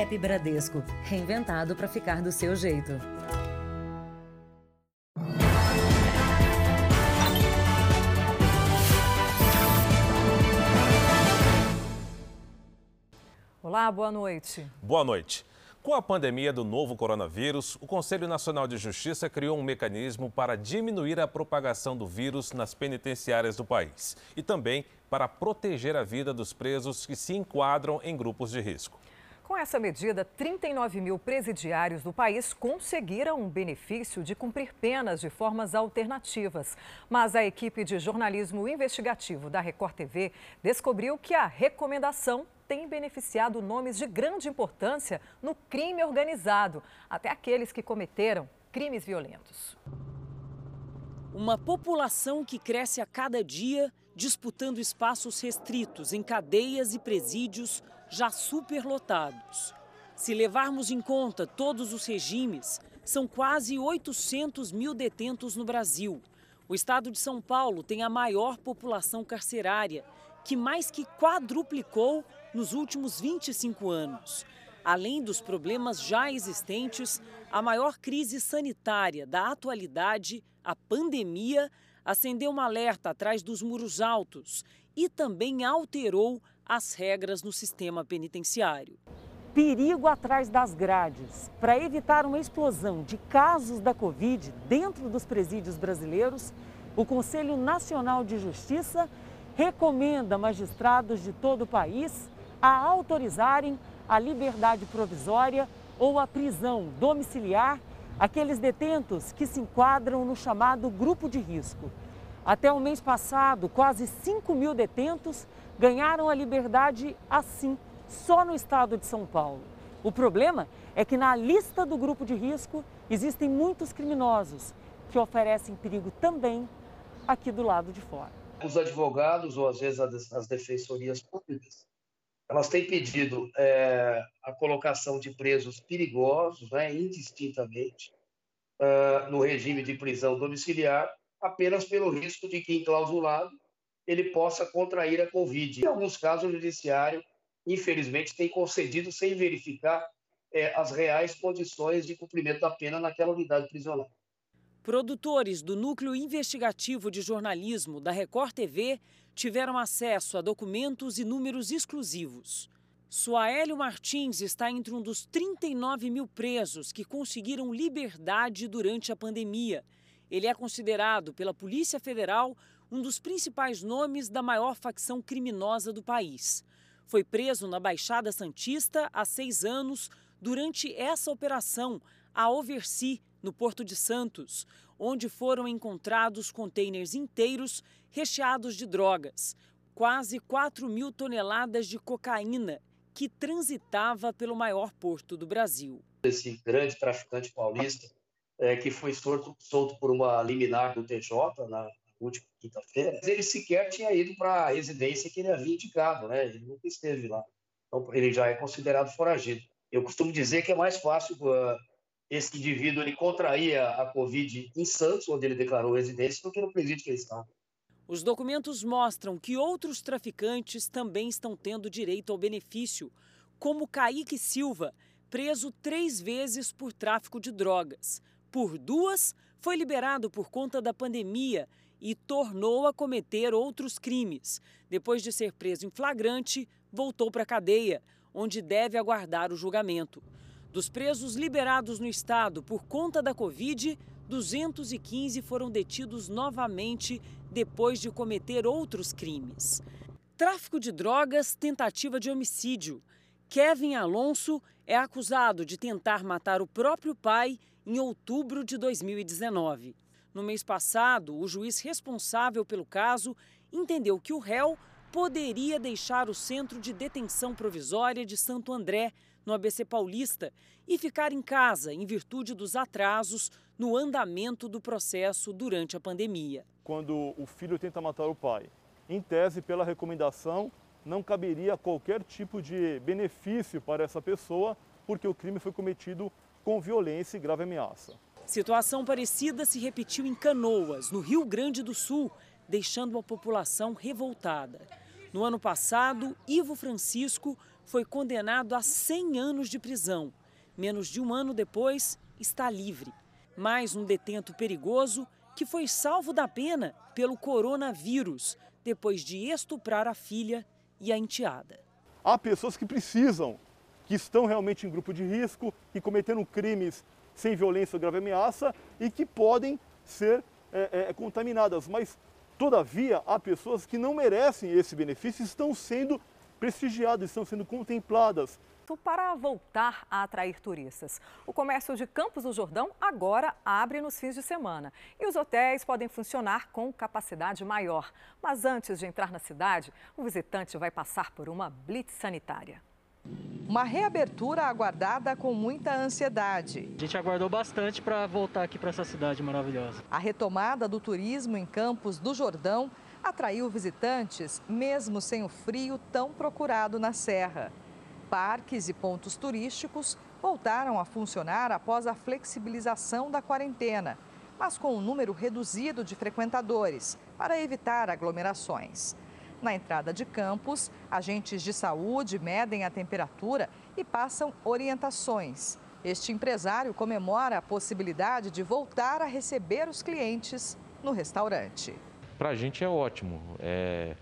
App Bradesco, reinventado para ficar do seu jeito. Olá, boa noite. Boa noite. Com a pandemia do novo coronavírus, o Conselho Nacional de Justiça criou um mecanismo para diminuir a propagação do vírus nas penitenciárias do país e também para proteger a vida dos presos que se enquadram em grupos de risco. Com essa medida, 39 mil presidiários do país conseguiram o benefício de cumprir penas de formas alternativas. Mas a equipe de jornalismo investigativo da Record TV descobriu que a recomendação tem beneficiado nomes de grande importância no crime organizado, até aqueles que cometeram crimes violentos. Uma população que cresce a cada dia, disputando espaços restritos em cadeias e presídios já superlotados. Se levarmos em conta todos os regimes, são quase 800 mil detentos no Brasil. O estado de São Paulo tem a maior população carcerária, que mais que quadruplicou nos últimos 25 anos. Além dos problemas já existentes, a maior crise sanitária da atualidade, a pandemia, acendeu um alerta atrás dos muros altos e também alterou as regras no sistema penitenciário. Perigo atrás das grades. Para evitar uma explosão de casos da Covid dentro dos presídios brasileiros, o Conselho Nacional de Justiça recomenda magistrados de todo o país a autorizarem a liberdade provisória ou a prisão domiciliar aqueles detentos que se enquadram no chamado grupo de risco. Até o mês passado, quase 5 mil detentos ganharam a liberdade assim, só no estado de São Paulo. O problema é que na lista do grupo de risco existem muitos criminosos que oferecem perigo também aqui do lado de fora. Os advogados ou às vezes as defensorias públicas elas têm pedido é, a colocação de presos perigosos, né, indistintamente, uh, no regime de prisão domiciliar, apenas pelo risco de que, enclausulado, ele possa contrair a Covid. Em alguns casos, o judiciário, infelizmente, tem concedido sem verificar é, as reais condições de cumprimento da pena naquela unidade prisional. Produtores do Núcleo Investigativo de Jornalismo da Record TV tiveram acesso a documentos e números exclusivos. Suaélio Martins está entre um dos 39 mil presos que conseguiram liberdade durante a pandemia. Ele é considerado pela Polícia Federal um dos principais nomes da maior facção criminosa do país. Foi preso na Baixada Santista há seis anos durante essa operação, a Oversi, no Porto de Santos, onde foram encontrados contêineres inteiros recheados de drogas, quase 4 mil toneladas de cocaína, que transitava pelo maior porto do Brasil. Esse grande traficante paulista, é, que foi solto, solto por uma liminar do TJ na última quinta-feira, ele sequer tinha ido para a residência que ele havia indicado, né? ele nunca esteve lá. Então, ele já é considerado foragido. Eu costumo dizer que é mais fácil uh, esse indivíduo ele contraía a Covid em Santos, onde ele declarou residência, do que no presídio que ele estava. Os documentos mostram que outros traficantes também estão tendo direito ao benefício, como Kaique Silva, preso três vezes por tráfico de drogas. Por duas, foi liberado por conta da pandemia e tornou a cometer outros crimes. Depois de ser preso em flagrante, voltou para a cadeia, onde deve aguardar o julgamento. Dos presos liberados no estado por conta da Covid, 215 foram detidos novamente depois de cometer outros crimes. Tráfico de drogas, tentativa de homicídio. Kevin Alonso é acusado de tentar matar o próprio pai em outubro de 2019. No mês passado, o juiz responsável pelo caso entendeu que o réu poderia deixar o centro de detenção provisória de Santo André no ABC Paulista e ficar em casa em virtude dos atrasos no andamento do processo durante a pandemia. Quando o filho tenta matar o pai, em tese, pela recomendação, não caberia qualquer tipo de benefício para essa pessoa, porque o crime foi cometido com violência e grave ameaça. Situação parecida se repetiu em Canoas, no Rio Grande do Sul, deixando a população revoltada. No ano passado, Ivo Francisco foi condenado a 100 anos de prisão. Menos de um ano depois, está livre. Mais um detento perigoso que foi salvo da pena pelo coronavírus, depois de estuprar a filha e a enteada. Há pessoas que precisam, que estão realmente em grupo de risco, que cometeram crimes sem violência ou grave ameaça e que podem ser é, é, contaminadas. Mas, todavia, há pessoas que não merecem esse benefício e estão sendo prestigiadas, estão sendo contempladas para voltar a atrair turistas. O comércio de Campos do Jordão agora abre nos fins de semana e os hotéis podem funcionar com capacidade maior. Mas antes de entrar na cidade, o visitante vai passar por uma blitz sanitária. Uma reabertura aguardada com muita ansiedade. A gente aguardou bastante para voltar aqui para essa cidade maravilhosa. A retomada do turismo em Campos do Jordão atraiu visitantes, mesmo sem o frio tão procurado na Serra. Parques e pontos turísticos voltaram a funcionar após a flexibilização da quarentena, mas com um número reduzido de frequentadores, para evitar aglomerações. Na entrada de campos, agentes de saúde medem a temperatura e passam orientações. Este empresário comemora a possibilidade de voltar a receber os clientes no restaurante. Para a gente é ótimo. É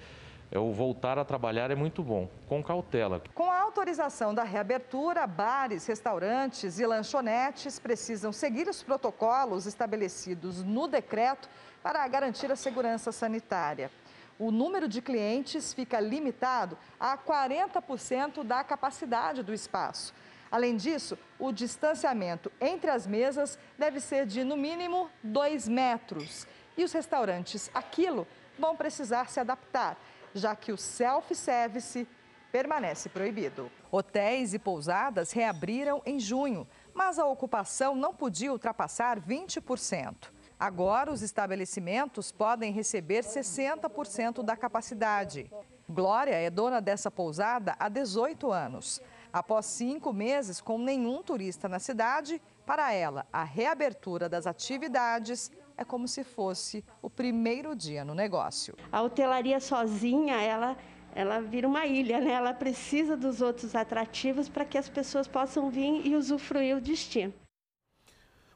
é o voltar a trabalhar é muito bom, com cautela. Com a autorização da reabertura, bares, restaurantes e lanchonetes precisam seguir os protocolos estabelecidos no decreto para garantir a segurança sanitária. O número de clientes fica limitado a 40% da capacidade do espaço. Além disso, o distanciamento entre as mesas deve ser de, no mínimo, 2 metros. E os restaurantes Aquilo vão precisar se adaptar já que o self-service permanece proibido. Hotéis e pousadas reabriram em junho, mas a ocupação não podia ultrapassar 20%. Agora, os estabelecimentos podem receber 60% da capacidade. Glória é dona dessa pousada há 18 anos. Após cinco meses com nenhum turista na cidade, para ela, a reabertura das atividades é como se fosse o primeiro dia no negócio. A hotelaria sozinha, ela ela vira uma ilha, né? Ela precisa dos outros atrativos para que as pessoas possam vir e usufruir o destino.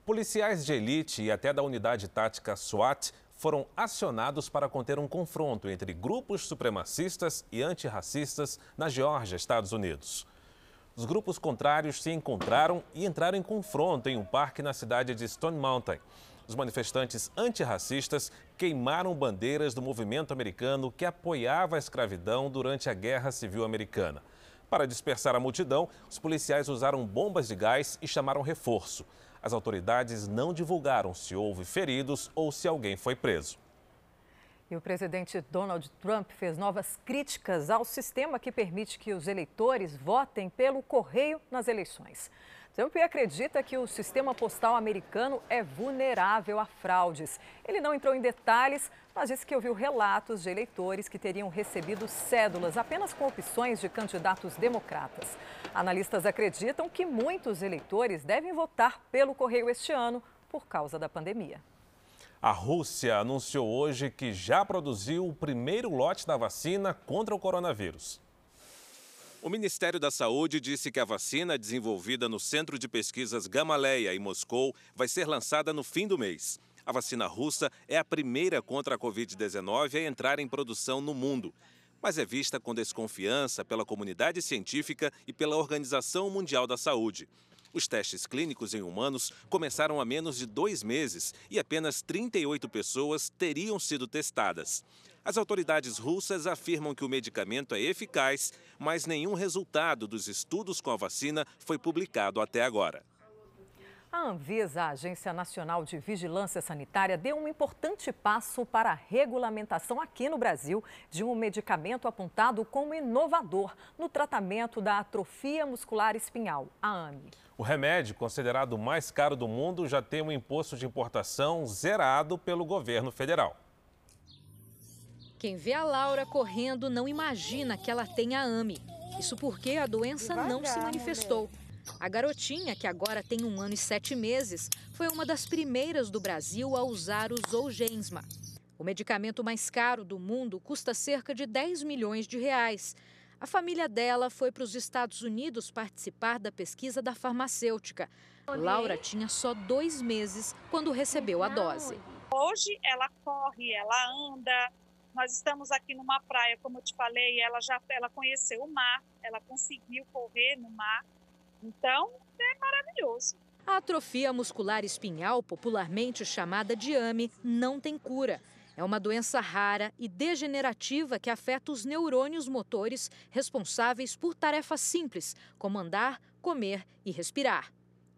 Policiais de elite e até da unidade tática SWAT foram acionados para conter um confronto entre grupos supremacistas e antirracistas na Geórgia, Estados Unidos. Os grupos contrários se encontraram e entraram em confronto em um parque na cidade de Stone Mountain. Os manifestantes antirracistas queimaram bandeiras do movimento americano que apoiava a escravidão durante a Guerra Civil Americana. Para dispersar a multidão, os policiais usaram bombas de gás e chamaram reforço. As autoridades não divulgaram se houve feridos ou se alguém foi preso. E o presidente Donald Trump fez novas críticas ao sistema que permite que os eleitores votem pelo correio nas eleições. Trump acredita que o sistema postal americano é vulnerável a fraudes. Ele não entrou em detalhes, mas disse que ouviu relatos de eleitores que teriam recebido cédulas apenas com opções de candidatos democratas. Analistas acreditam que muitos eleitores devem votar pelo correio este ano por causa da pandemia. A Rússia anunciou hoje que já produziu o primeiro lote da vacina contra o coronavírus. O Ministério da Saúde disse que a vacina desenvolvida no Centro de Pesquisas Gamaleya, em Moscou, vai ser lançada no fim do mês. A vacina russa é a primeira contra a Covid-19 a entrar em produção no mundo, mas é vista com desconfiança pela comunidade científica e pela Organização Mundial da Saúde. Os testes clínicos em humanos começaram há menos de dois meses e apenas 38 pessoas teriam sido testadas. As autoridades russas afirmam que o medicamento é eficaz, mas nenhum resultado dos estudos com a vacina foi publicado até agora. A Anvisa, a Agência Nacional de Vigilância Sanitária, deu um importante passo para a regulamentação aqui no Brasil de um medicamento apontado como inovador no tratamento da atrofia muscular espinhal, a AME. O remédio, considerado o mais caro do mundo, já tem um imposto de importação zerado pelo governo federal. Quem vê a Laura correndo não imagina que ela tem a AME. Isso porque a doença não se manifestou. A garotinha, que agora tem um ano e sete meses, foi uma das primeiras do Brasil a usar o Zolgensma. O medicamento mais caro do mundo custa cerca de 10 milhões de reais. A família dela foi para os Estados Unidos participar da pesquisa da farmacêutica. Laura tinha só dois meses quando recebeu a dose. Hoje ela corre, ela anda. Nós estamos aqui numa praia, como eu te falei, ela já ela conheceu o mar, ela conseguiu correr no mar. Então, é maravilhoso. A atrofia muscular espinhal, popularmente chamada de AME, não tem cura. É uma doença rara e degenerativa que afeta os neurônios motores responsáveis por tarefas simples, como andar, comer e respirar.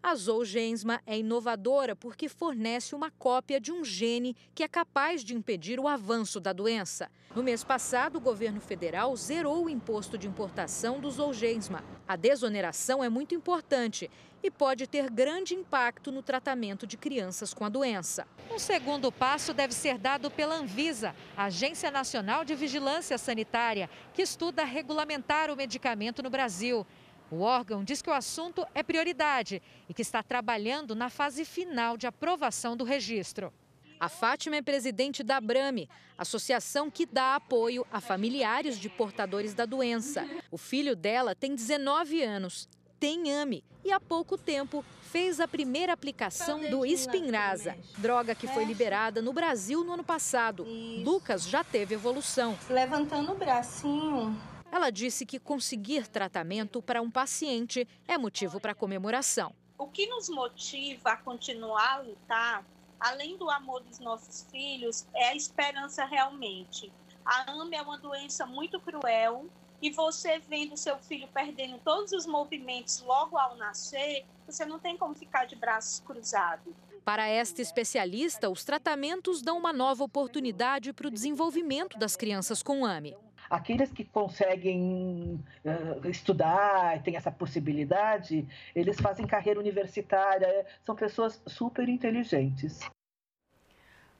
A Zolgensma é inovadora porque fornece uma cópia de um gene que é capaz de impedir o avanço da doença. No mês passado, o governo federal zerou o imposto de importação do Zolgensma. A desoneração é muito importante e pode ter grande impacto no tratamento de crianças com a doença. Um segundo passo deve ser dado pela Anvisa, Agência Nacional de Vigilância Sanitária, que estuda regulamentar o medicamento no Brasil. O órgão diz que o assunto é prioridade e que está trabalhando na fase final de aprovação do registro. A Fátima é presidente da Abrame, associação que dá apoio a familiares de portadores da doença. O filho dela tem 19 anos, tem AME e há pouco tempo fez a primeira aplicação do Spinraza, droga que foi liberada no Brasil no ano passado. Lucas já teve evolução. Levantando o bracinho, ela disse que conseguir tratamento para um paciente é motivo para comemoração. O que nos motiva a continuar a lutar, além do amor dos nossos filhos, é a esperança realmente. A AME é uma doença muito cruel e você vendo seu filho perdendo todos os movimentos logo ao nascer, você não tem como ficar de braços cruzados. Para esta especialista, os tratamentos dão uma nova oportunidade para o desenvolvimento das crianças com AME. Aqueles que conseguem uh, estudar, têm essa possibilidade, eles fazem carreira universitária, são pessoas super inteligentes.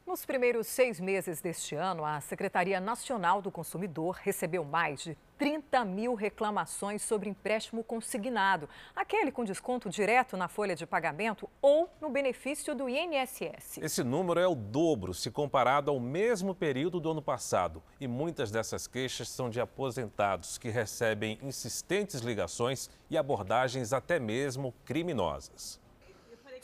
Nos primeiros seis meses deste ano, a Secretaria Nacional do Consumidor recebeu mais de 30 mil reclamações sobre empréstimo consignado, aquele com desconto direto na folha de pagamento ou no benefício do INSS. Esse número é o dobro se comparado ao mesmo período do ano passado. E muitas dessas queixas são de aposentados que recebem insistentes ligações e abordagens até mesmo criminosas.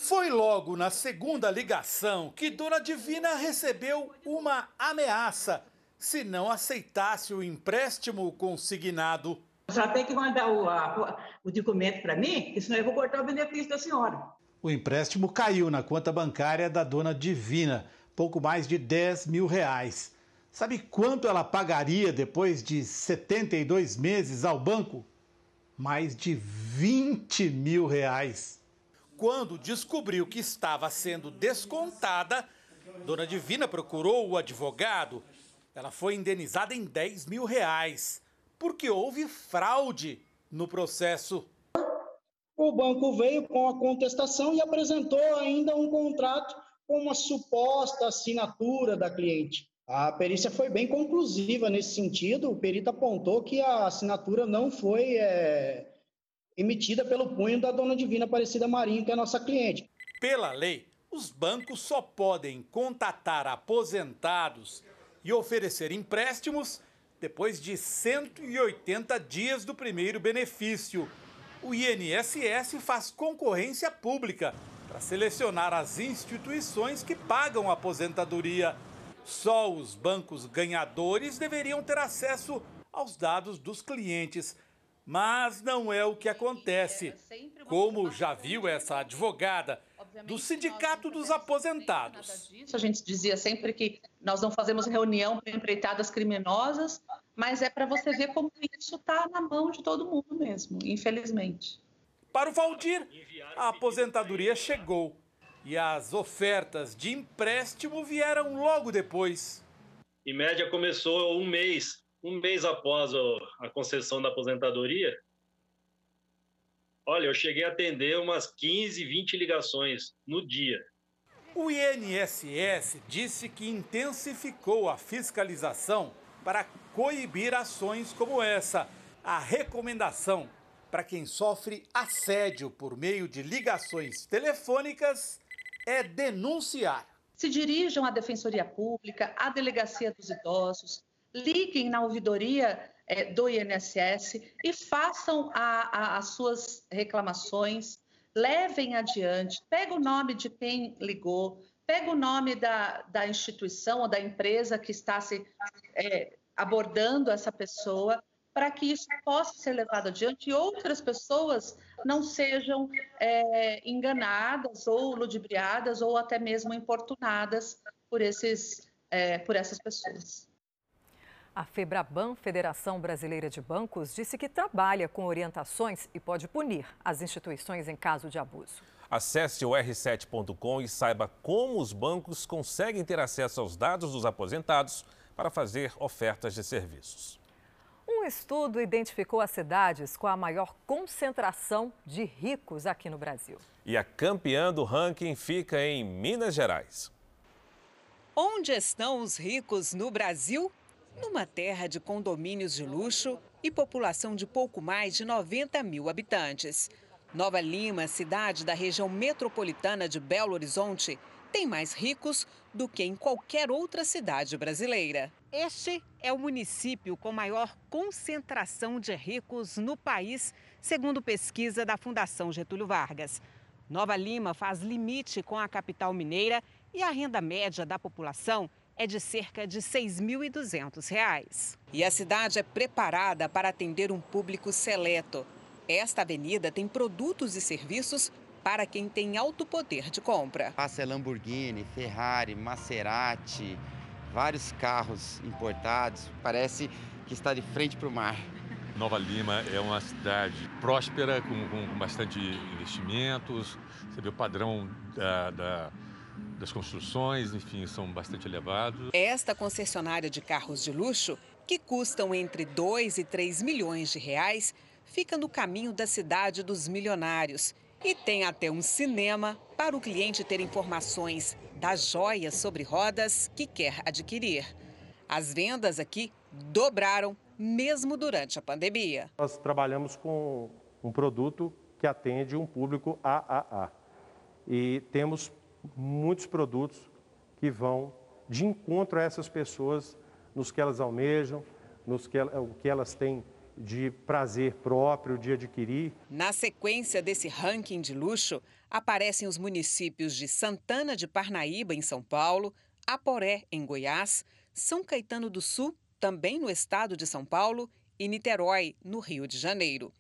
Foi logo na segunda ligação que Dona Divina recebeu uma ameaça se não aceitasse o empréstimo consignado. Já tem que mandar o, a, o documento para mim, senão eu vou cortar o benefício da senhora. O empréstimo caiu na conta bancária da Dona Divina, pouco mais de 10 mil reais. Sabe quanto ela pagaria depois de 72 meses ao banco? Mais de 20 mil reais. Quando descobriu que estava sendo descontada, Dona Divina procurou o advogado. Ela foi indenizada em 10 mil reais, porque houve fraude no processo. O banco veio com a contestação e apresentou ainda um contrato com uma suposta assinatura da cliente. A perícia foi bem conclusiva nesse sentido. O perito apontou que a assinatura não foi é, emitida pelo punho da dona Divina Aparecida Marinho, que é nossa cliente. Pela lei, os bancos só podem contatar aposentados e oferecer empréstimos depois de 180 dias do primeiro benefício. O INSS faz concorrência pública para selecionar as instituições que pagam aposentadoria. Só os bancos ganhadores deveriam ter acesso aos dados dos clientes. Mas não é o que acontece. Como já viu essa advogada do Sindicato dos Aposentados. A gente dizia sempre que nós não fazemos reunião para empreitadas criminosas, mas é para você ver como isso está na mão de todo mundo mesmo, infelizmente. Para o Valdir, a aposentadoria chegou e as ofertas de empréstimo vieram logo depois. Em média, começou um mês um mês após a concessão da aposentadoria, olha, eu cheguei a atender umas 15, 20 ligações no dia. O INSS disse que intensificou a fiscalização para coibir ações como essa. A recomendação para quem sofre assédio por meio de ligações telefônicas é denunciar. Se dirijam à Defensoria Pública, à Delegacia dos Idosos, liguem na ouvidoria é, do INSS e façam a, a, as suas reclamações, levem adiante, pega o nome de quem ligou, pega o nome da, da instituição ou da empresa que está se é, abordando essa pessoa para que isso possa ser levado adiante e outras pessoas não sejam é, enganadas ou ludibriadas ou até mesmo importunadas por, esses, é, por essas pessoas. A Febraban, Federação Brasileira de Bancos, disse que trabalha com orientações e pode punir as instituições em caso de abuso. Acesse o r7.com e saiba como os bancos conseguem ter acesso aos dados dos aposentados para fazer ofertas de serviços. Um estudo identificou as cidades com a maior concentração de ricos aqui no Brasil. E a campeã do ranking fica em Minas Gerais. Onde estão os ricos no Brasil? Numa terra de condomínios de luxo e população de pouco mais de 90 mil habitantes. Nova Lima, cidade da região metropolitana de Belo Horizonte, tem mais ricos do que em qualquer outra cidade brasileira. Este é o município com maior concentração de ricos no país, segundo pesquisa da Fundação Getúlio Vargas. Nova Lima faz limite com a capital mineira e a renda média da população é de cerca de R$ 6.200. E a cidade é preparada para atender um público seleto. Esta avenida tem produtos e serviços para quem tem alto poder de compra. Passa Lamborghini, Ferrari, Maserati, vários carros importados. Parece que está de frente para o mar. Nova Lima é uma cidade próspera, com, com bastante investimentos. Você vê o padrão da, da, das construções, enfim, são bastante elevados. Esta concessionária de carros de luxo, que custam entre 2 e 3 milhões de reais, fica no caminho da cidade dos milionários e tem até um cinema para o cliente ter informações das joias sobre rodas que quer adquirir. As vendas aqui dobraram mesmo durante a pandemia. Nós trabalhamos com um produto que atende um público AAA e temos muitos produtos que vão de encontro a essas pessoas nos que elas almejam, nos que, o que elas têm de prazer próprio de adquirir. Na sequência desse ranking de luxo, aparecem os municípios de Santana de Parnaíba, em São Paulo, Aporé, em Goiás, São Caetano do Sul, também no estado de São Paulo, e Niterói, no Rio de Janeiro.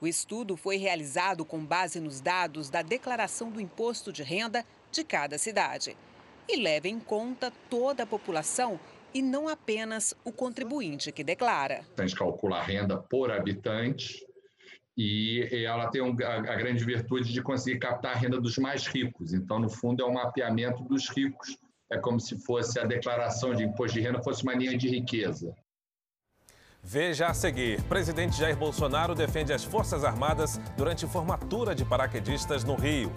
O estudo foi realizado com base nos dados da declaração do imposto de renda de cada cidade e leva em conta toda a população e não apenas o contribuinte que declara. A gente calcula a renda por habitante e ela tem a grande virtude de conseguir captar a renda dos mais ricos. Então, no fundo, é um mapeamento dos ricos. É como se fosse a declaração de imposto de renda fosse uma linha de riqueza. Veja a seguir: presidente Jair Bolsonaro defende as Forças Armadas durante formatura de paraquedistas no Rio.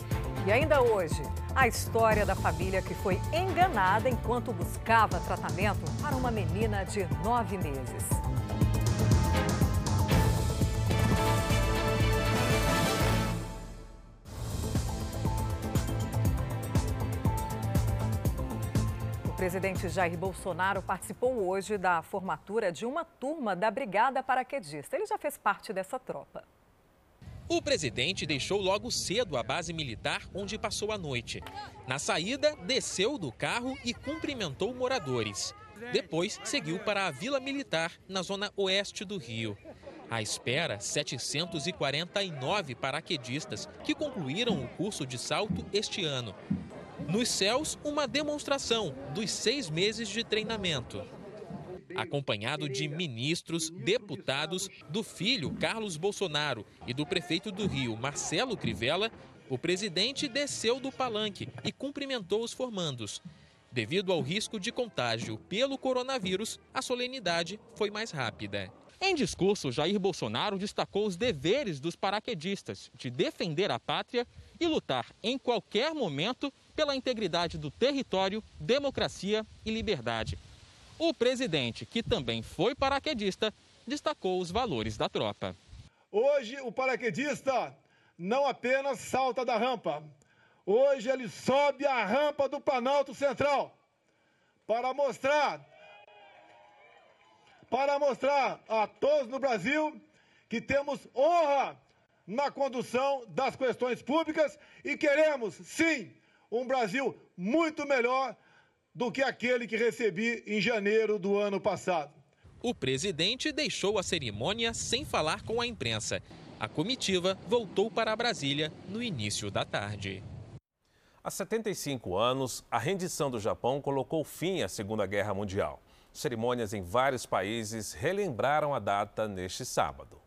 E ainda hoje, a história da família que foi enganada enquanto buscava tratamento para uma menina de nove meses. O presidente Jair Bolsonaro participou hoje da formatura de uma turma da Brigada Paraquedista. Ele já fez parte dessa tropa. O presidente deixou logo cedo a base militar onde passou a noite. Na saída, desceu do carro e cumprimentou moradores. Depois, seguiu para a Vila Militar, na zona oeste do Rio. À espera, 749 paraquedistas que concluíram o curso de salto este ano. Nos céus, uma demonstração dos seis meses de treinamento acompanhado de ministros, deputados, do filho Carlos Bolsonaro e do prefeito do Rio, Marcelo Crivella, o presidente desceu do palanque e cumprimentou os formandos. Devido ao risco de contágio pelo coronavírus, a solenidade foi mais rápida. Em discurso, Jair Bolsonaro destacou os deveres dos paraquedistas de defender a pátria e lutar em qualquer momento pela integridade do território, democracia e liberdade. O presidente, que também foi paraquedista, destacou os valores da tropa. Hoje, o paraquedista não apenas salta da rampa, hoje ele sobe a rampa do Planalto Central para mostrar para mostrar a todos no Brasil que temos honra na condução das questões públicas e queremos, sim, um Brasil muito melhor do que aquele que recebi em janeiro do ano passado. O presidente deixou a cerimônia sem falar com a imprensa. A comitiva voltou para Brasília no início da tarde. Há 75 anos, a rendição do Japão colocou fim à Segunda Guerra Mundial. Cerimônias em vários países relembraram a data neste sábado.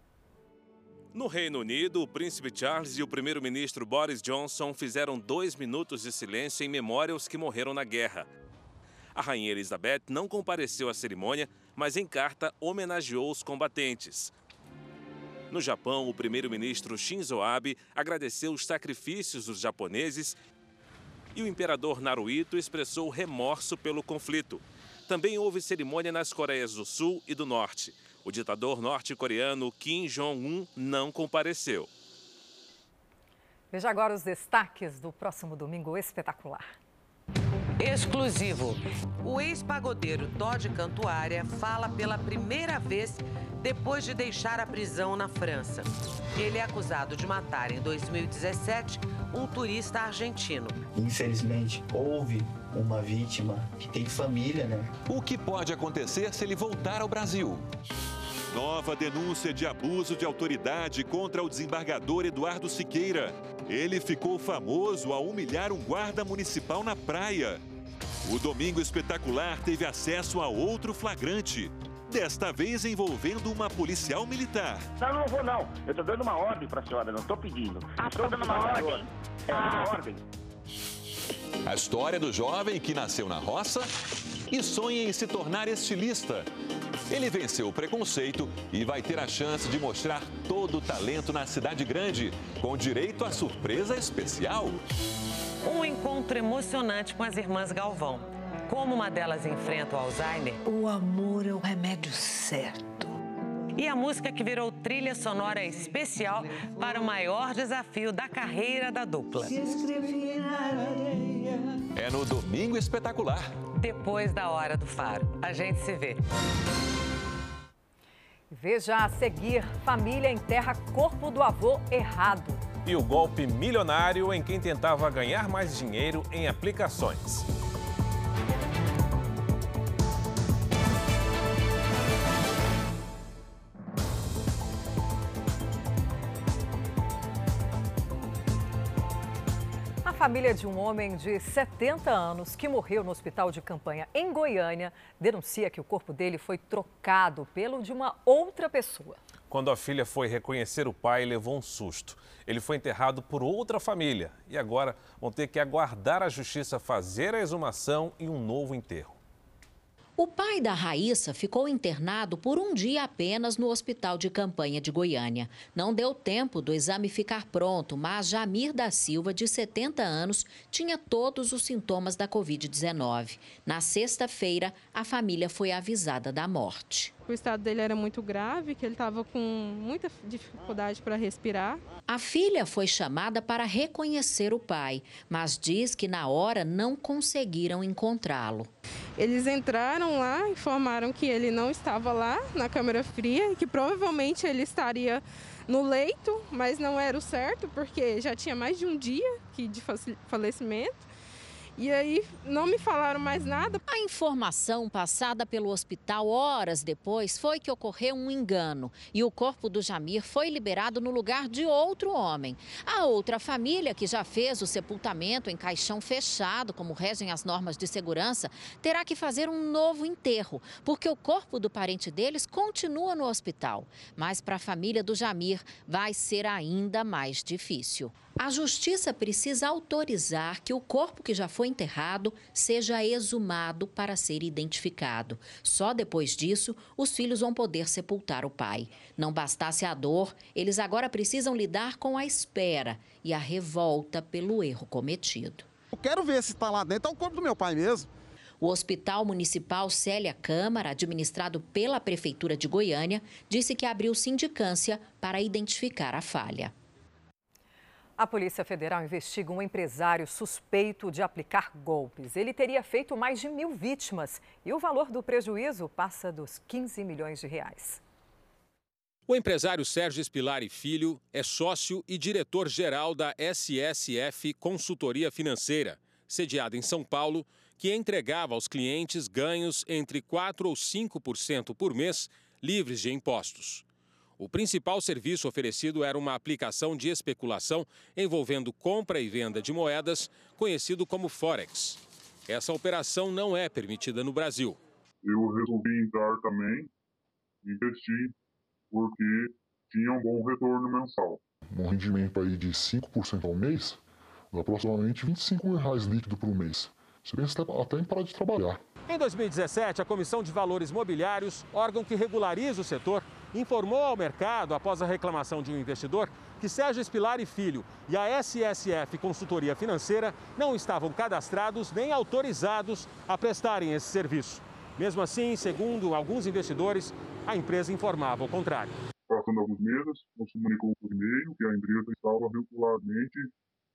No Reino Unido, o príncipe Charles e o primeiro-ministro Boris Johnson fizeram dois minutos de silêncio em memória aos que morreram na guerra. A rainha Elizabeth não compareceu à cerimônia, mas em carta homenageou os combatentes. No Japão, o primeiro-ministro Shinzo Abe agradeceu os sacrifícios dos japoneses e o imperador Naruhito expressou remorso pelo conflito. Também houve cerimônia nas Coreias do Sul e do Norte. O ditador norte-coreano Kim Jong-un não compareceu. Veja agora os destaques do próximo domingo espetacular. Exclusivo. O ex-pagodeiro Todd Cantuária fala pela primeira vez depois de deixar a prisão na França. Ele é acusado de matar em 2017 um turista argentino. Infelizmente, houve uma vítima que tem família, né? O que pode acontecer se ele voltar ao Brasil? Nova denúncia de abuso de autoridade contra o desembargador Eduardo Siqueira. Ele ficou famoso ao humilhar um guarda municipal na praia. O Domingo Espetacular teve acesso a outro flagrante. Desta vez envolvendo uma policial militar. Não, não vou não. Eu estou dando uma ordem para a senhora, não estou pedindo. Ah, estou dando uma ordem? É uma ordem. A história do jovem que nasceu na roça e sonha em se tornar estilista. Ele venceu o preconceito e vai ter a chance de mostrar todo o talento na cidade grande, com direito a surpresa especial. Um encontro emocionante com as irmãs Galvão. Como uma delas enfrenta o Alzheimer. O amor é o remédio certo. E a música que virou trilha sonora especial para o maior desafio da carreira da dupla. É no Domingo Espetacular. Depois da hora do faro. A gente se vê. Veja a seguir: família enterra corpo do avô errado. E o golpe milionário em quem tentava ganhar mais dinheiro em aplicações. Família de um homem de 70 anos que morreu no hospital de campanha em Goiânia denuncia que o corpo dele foi trocado pelo de uma outra pessoa. Quando a filha foi reconhecer o pai, levou um susto. Ele foi enterrado por outra família e agora vão ter que aguardar a justiça fazer a exumação e um novo enterro. O pai da Raíssa ficou internado por um dia apenas no hospital de campanha de Goiânia. Não deu tempo do exame ficar pronto, mas Jamir da Silva, de 70 anos, tinha todos os sintomas da Covid-19. Na sexta-feira, a família foi avisada da morte. O estado dele era muito grave, que ele estava com muita dificuldade para respirar. A filha foi chamada para reconhecer o pai, mas diz que na hora não conseguiram encontrá-lo. Eles entraram lá, informaram que ele não estava lá na câmara fria e que provavelmente ele estaria no leito, mas não era o certo, porque já tinha mais de um dia de falecimento. E aí não me falaram mais nada. A informação passada pelo hospital horas depois foi que ocorreu um engano e o corpo do Jamir foi liberado no lugar de outro homem. A outra família, que já fez o sepultamento em caixão fechado, como regem as normas de segurança, terá que fazer um novo enterro, porque o corpo do parente deles continua no hospital. Mas para a família do Jamir vai ser ainda mais difícil. A justiça precisa autorizar que o corpo que já foi enterrado seja exumado para ser identificado. Só depois disso, os filhos vão poder sepultar o pai. Não bastasse a dor, eles agora precisam lidar com a espera e a revolta pelo erro cometido. Eu quero ver se está lá dentro, é o corpo do meu pai mesmo. O Hospital Municipal Célia Câmara, administrado pela Prefeitura de Goiânia, disse que abriu sindicância para identificar a falha. A Polícia Federal investiga um empresário suspeito de aplicar golpes. Ele teria feito mais de mil vítimas e o valor do prejuízo passa dos 15 milhões de reais. O empresário Sérgio Espilari Filho é sócio e diretor-geral da SSF Consultoria Financeira, sediada em São Paulo, que entregava aos clientes ganhos entre 4% ou 5% por mês, livres de impostos. O principal serviço oferecido era uma aplicação de especulação envolvendo compra e venda de moedas, conhecido como Forex. Essa operação não é permitida no Brasil. Eu resolvi entrar também, investir, porque tinha um bom retorno mensal. Um rendimento aí de 5% ao mês, aproximadamente 25 reais líquido por mês. Você pensa até em parar de trabalhar. Em 2017, a Comissão de Valores Mobiliários, órgão que regulariza o setor, informou ao mercado, após a reclamação de um investidor, que Sérgio Espilar e Filho e a SSF Consultoria Financeira não estavam cadastrados nem autorizados a prestarem esse serviço. Mesmo assim, segundo alguns investidores, a empresa informava o contrário. Passando alguns meses, nos comunicou por e-mail que a empresa estava regularmente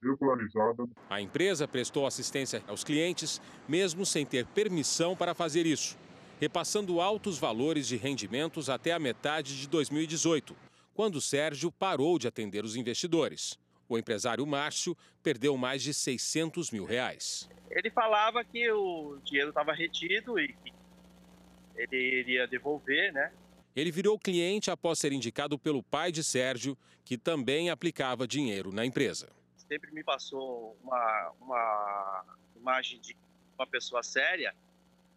regularizada. A empresa prestou assistência aos clientes, mesmo sem ter permissão para fazer isso repassando altos valores de rendimentos até a metade de 2018, quando Sérgio parou de atender os investidores. O empresário Márcio perdeu mais de 600 mil reais. Ele falava que o dinheiro estava retido e que ele iria devolver, né? Ele virou cliente após ser indicado pelo pai de Sérgio, que também aplicava dinheiro na empresa. Sempre me passou uma, uma imagem de uma pessoa séria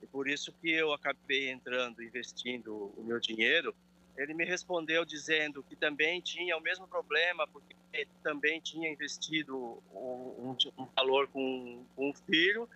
e por isso que eu acabei entrando, investindo o meu dinheiro. Ele me respondeu dizendo que também tinha o mesmo problema, porque também tinha investido um, um valor com, com um filho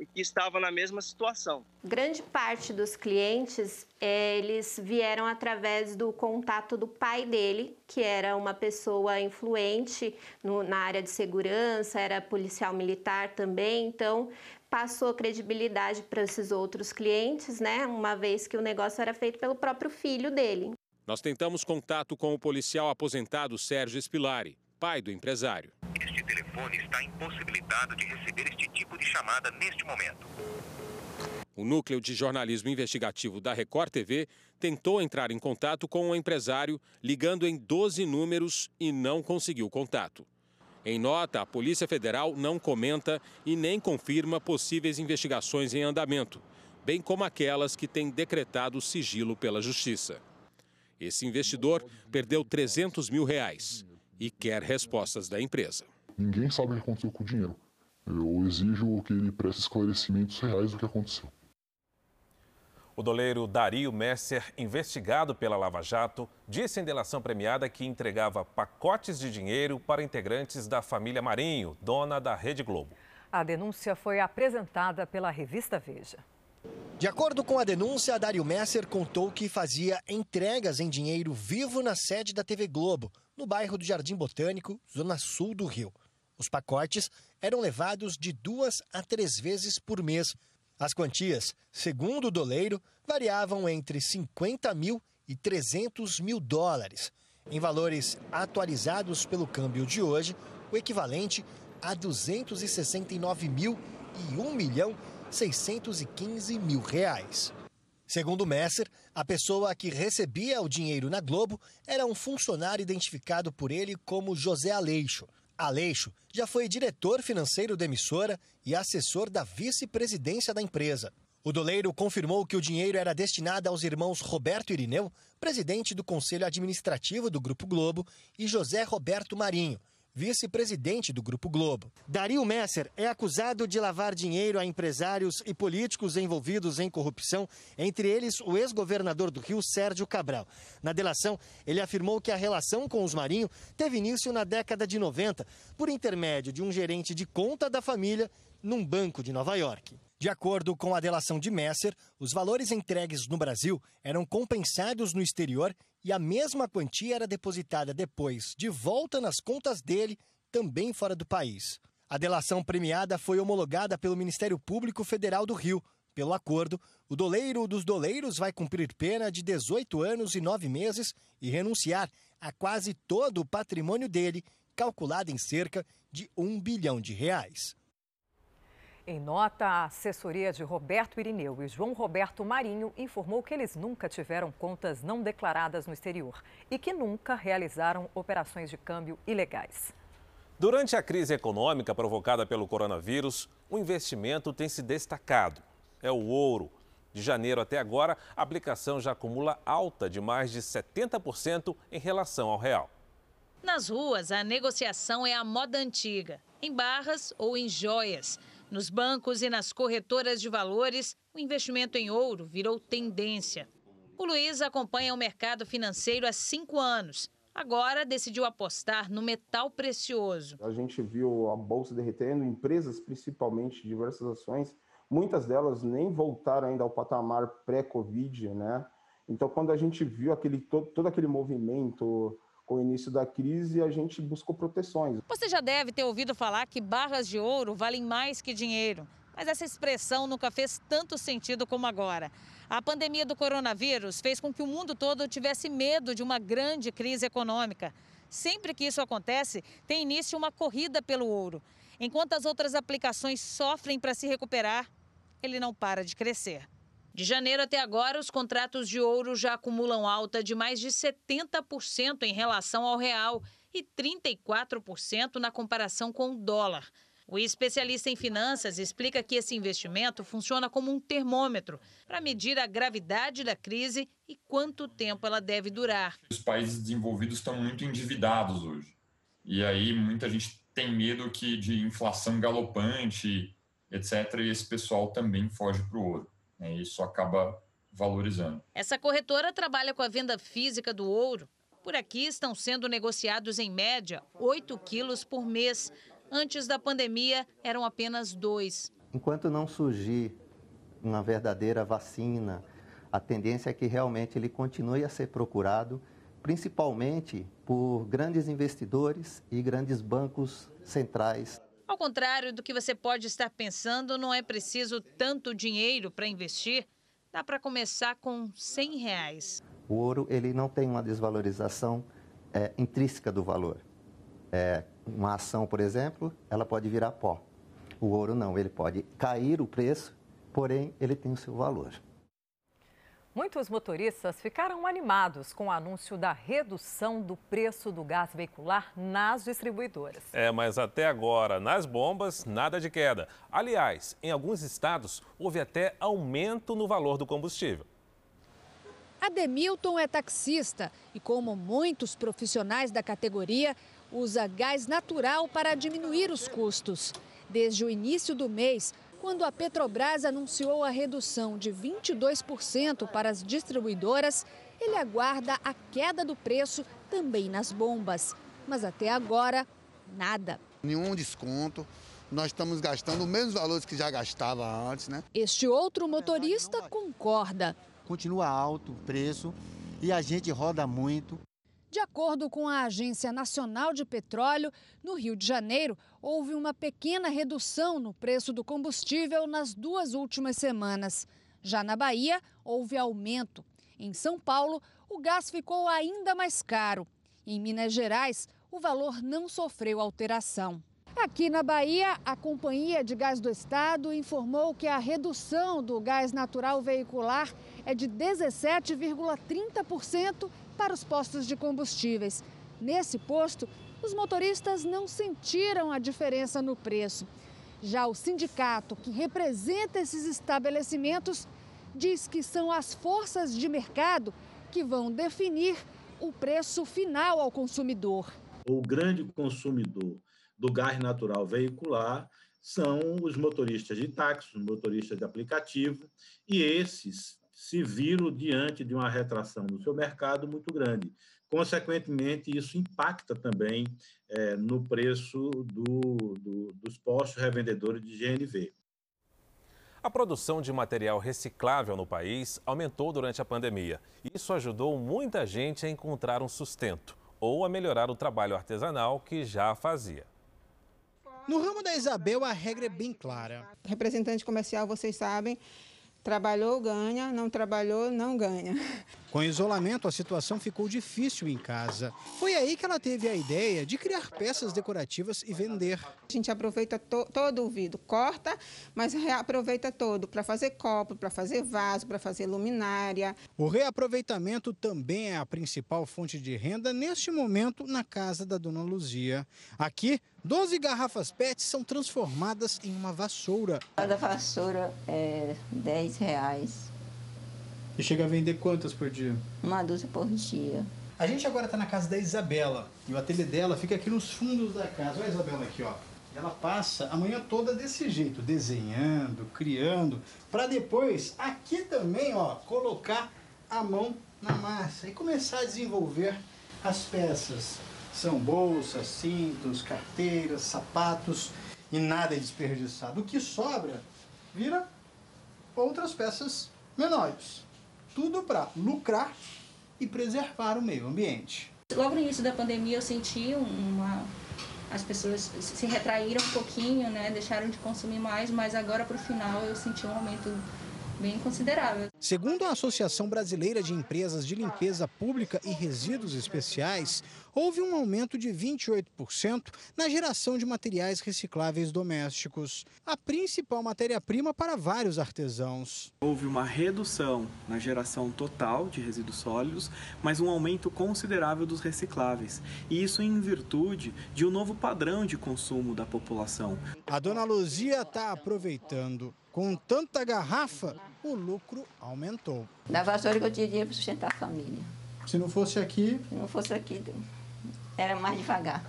e que estava na mesma situação. Grande parte dos clientes, eles vieram através do contato do pai dele, que era uma pessoa influente no, na área de segurança, era policial militar também, então passou credibilidade para esses outros clientes, né? Uma vez que o negócio era feito pelo próprio filho dele. Nós tentamos contato com o policial aposentado Sérgio Espilari, pai do empresário. Este telefone está impossibilitado de receber este tipo de chamada neste momento. O núcleo de jornalismo investigativo da Record TV tentou entrar em contato com o empresário, ligando em 12 números e não conseguiu contato. Em nota, a Polícia Federal não comenta e nem confirma possíveis investigações em andamento, bem como aquelas que têm decretado sigilo pela Justiça. Esse investidor perdeu 300 mil reais e quer respostas da empresa. Ninguém sabe o que aconteceu com o dinheiro. Eu exijo que ele preste esclarecimentos reais do que aconteceu. O doleiro Dario Messer, investigado pela Lava Jato, disse em delação premiada que entregava pacotes de dinheiro para integrantes da família Marinho, dona da Rede Globo. A denúncia foi apresentada pela revista Veja. De acordo com a denúncia, Dario Messer contou que fazia entregas em dinheiro vivo na sede da TV Globo, no bairro do Jardim Botânico, zona sul do Rio. Os pacotes eram levados de duas a três vezes por mês as quantias, segundo o doleiro, variavam entre 50 mil e 300 mil dólares. Em valores atualizados pelo câmbio de hoje, o equivalente a 269 mil e 1 milhão 615 mil reais. Segundo Messer, a pessoa que recebia o dinheiro na Globo era um funcionário identificado por ele como José Aleixo. Aleixo já foi diretor financeiro da emissora e assessor da vice-presidência da empresa. O doleiro confirmou que o dinheiro era destinado aos irmãos Roberto Irineu, presidente do Conselho Administrativo do Grupo Globo, e José Roberto Marinho, vice-presidente do Grupo Globo. Dario Messer é acusado de lavar dinheiro a empresários e políticos envolvidos em corrupção, entre eles o ex-governador do Rio, Sérgio Cabral. Na delação, ele afirmou que a relação com os Marinho teve início na década de 90, por intermédio de um gerente de conta da família num banco de Nova York. De acordo com a delação de Messer, os valores entregues no Brasil eram compensados no exterior e a mesma quantia era depositada depois de volta nas contas dele, também fora do país. A delação premiada foi homologada pelo Ministério Público Federal do Rio. Pelo acordo, o doleiro dos doleiros vai cumprir pena de 18 anos e 9 meses e renunciar a quase todo o patrimônio dele, calculada em cerca de um bilhão de reais. Em nota, a assessoria de Roberto Irineu e João Roberto Marinho informou que eles nunca tiveram contas não declaradas no exterior e que nunca realizaram operações de câmbio ilegais. Durante a crise econômica provocada pelo coronavírus, o investimento tem se destacado. É o ouro. De janeiro até agora, a aplicação já acumula alta de mais de 70% em relação ao real. Nas ruas, a negociação é a moda antiga, em barras ou em joias. Nos bancos e nas corretoras de valores, o investimento em ouro virou tendência. O Luiz acompanha o mercado financeiro há cinco anos. Agora decidiu apostar no metal precioso. A gente viu a bolsa derretendo, empresas, principalmente diversas ações, muitas delas nem voltaram ainda ao patamar pré-Covid, né? Então, quando a gente viu aquele, todo, todo aquele movimento com o início da crise, a gente buscou proteções. Você já deve ter ouvido falar que barras de ouro valem mais que dinheiro. Mas essa expressão nunca fez tanto sentido como agora. A pandemia do coronavírus fez com que o mundo todo tivesse medo de uma grande crise econômica. Sempre que isso acontece, tem início uma corrida pelo ouro. Enquanto as outras aplicações sofrem para se recuperar, ele não para de crescer. De janeiro até agora, os contratos de ouro já acumulam alta de mais de 70% em relação ao real e 34% na comparação com o dólar. O especialista em finanças explica que esse investimento funciona como um termômetro para medir a gravidade da crise e quanto tempo ela deve durar. Os países desenvolvidos estão muito endividados hoje. E aí muita gente tem medo que de inflação galopante, etc. E esse pessoal também foge para o ouro. Né? Isso acaba valorizando. Essa corretora trabalha com a venda física do ouro. Por aqui estão sendo negociados em média 8 quilos por mês. Antes da pandemia, eram apenas dois. Enquanto não surgir uma verdadeira vacina, a tendência é que realmente ele continue a ser procurado, principalmente por grandes investidores e grandes bancos centrais. Ao contrário do que você pode estar pensando, não é preciso tanto dinheiro para investir. Dá para começar com 100 reais. O ouro ele não tem uma desvalorização é, intrínseca do valor. É, uma ação, por exemplo, ela pode virar pó. O ouro não, ele pode cair o preço, porém ele tem o seu valor. Muitos motoristas ficaram animados com o anúncio da redução do preço do gás veicular nas distribuidoras. É, mas até agora, nas bombas, nada de queda. Aliás, em alguns estados, houve até aumento no valor do combustível. Ademilton é taxista e, como muitos profissionais da categoria, usa gás natural para diminuir os custos. Desde o início do mês, quando a Petrobras anunciou a redução de 22% para as distribuidoras, ele aguarda a queda do preço também nas bombas. Mas até agora, nada. Nenhum desconto. Nós estamos gastando os mesmos valores que já gastava antes, né? Este outro motorista concorda. Continua alto o preço e a gente roda muito. De acordo com a Agência Nacional de Petróleo, no Rio de Janeiro, houve uma pequena redução no preço do combustível nas duas últimas semanas. Já na Bahia, houve aumento. Em São Paulo, o gás ficou ainda mais caro. Em Minas Gerais, o valor não sofreu alteração. Aqui na Bahia, a Companhia de Gás do Estado informou que a redução do gás natural veicular é de 17,30% para os postos de combustíveis. Nesse posto, os motoristas não sentiram a diferença no preço. Já o sindicato que representa esses estabelecimentos diz que são as forças de mercado que vão definir o preço final ao consumidor. O grande consumidor do gás natural veicular são os motoristas de táxi, os motoristas de aplicativo, e esses se viram diante de uma retração do seu mercado muito grande. Consequentemente, isso impacta também é, no preço do, do, dos postos revendedores de GNV. A produção de material reciclável no país aumentou durante a pandemia. Isso ajudou muita gente a encontrar um sustento ou a melhorar o trabalho artesanal que já fazia. No ramo da Isabel, a regra é bem clara. Representante comercial, vocês sabem, Trabalhou, ganha, não trabalhou, não ganha. Com isolamento, a situação ficou difícil em casa. Foi aí que ela teve a ideia de criar peças decorativas e vender. A gente aproveita to todo o vidro, corta, mas reaproveita todo para fazer copo, para fazer vaso, para fazer luminária. O reaproveitamento também é a principal fonte de renda neste momento na casa da dona Luzia. Aqui, 12 garrafas PET são transformadas em uma vassoura. Cada vassoura é 10 reais. E chega a vender quantas por dia? Uma dúzia por dia. A gente agora está na casa da Isabela. E o ateliê dela fica aqui nos fundos da casa. Olha a Isabela aqui, ó. Ela passa a manhã toda desse jeito, desenhando, criando, para depois aqui também, ó, colocar a mão na massa e começar a desenvolver as peças. São bolsas, cintos, carteiras, sapatos e nada é desperdiçado. O que sobra vira outras peças menores tudo para lucrar e preservar o meio ambiente. Logo no início da pandemia eu senti uma as pessoas se retraíram um pouquinho, né, deixaram de consumir mais, mas agora para o final eu senti um aumento bem considerável. Segundo a Associação Brasileira de Empresas de Limpeza Pública e Resíduos Especiais, houve um aumento de 28% na geração de materiais recicláveis domésticos, a principal matéria-prima para vários artesãos. Houve uma redução na geração total de resíduos sólidos, mas um aumento considerável dos recicláveis, e isso em virtude de um novo padrão de consumo da população. A dona Luzia está aproveitando. Com tanta garrafa, o lucro aumentou. Da vassoura que eu tinha dinheiro para sustentar a família. Se não fosse aqui... Se não fosse aqui, era mais devagar.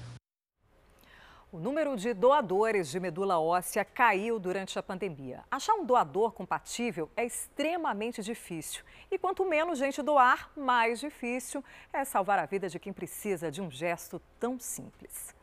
O número de doadores de medula óssea caiu durante a pandemia. Achar um doador compatível é extremamente difícil. E quanto menos gente doar, mais difícil é salvar a vida de quem precisa de um gesto tão simples.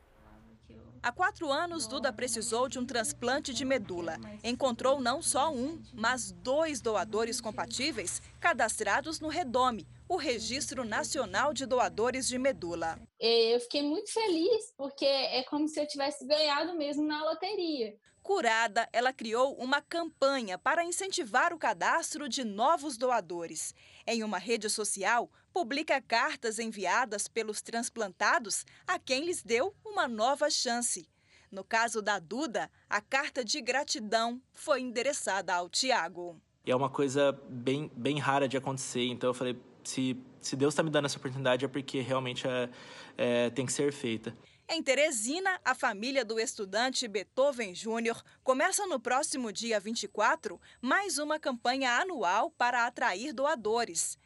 Há quatro anos, Duda precisou de um transplante de medula. Encontrou não só um, mas dois doadores compatíveis cadastrados no Redome, o Registro Nacional de Doadores de Medula. Eu fiquei muito feliz, porque é como se eu tivesse ganhado mesmo na loteria. Curada, ela criou uma campanha para incentivar o cadastro de novos doadores. Em uma rede social, publica cartas enviadas pelos transplantados a quem lhes deu uma nova chance. No caso da Duda, a carta de gratidão foi endereçada ao Tiago. É uma coisa bem, bem rara de acontecer, então eu falei, se, se Deus está me dando essa oportunidade é porque realmente é, é, tem que ser feita. Em Teresina, a família do estudante Beethoven Júnior começa no próximo dia 24 mais uma campanha anual para atrair doadores.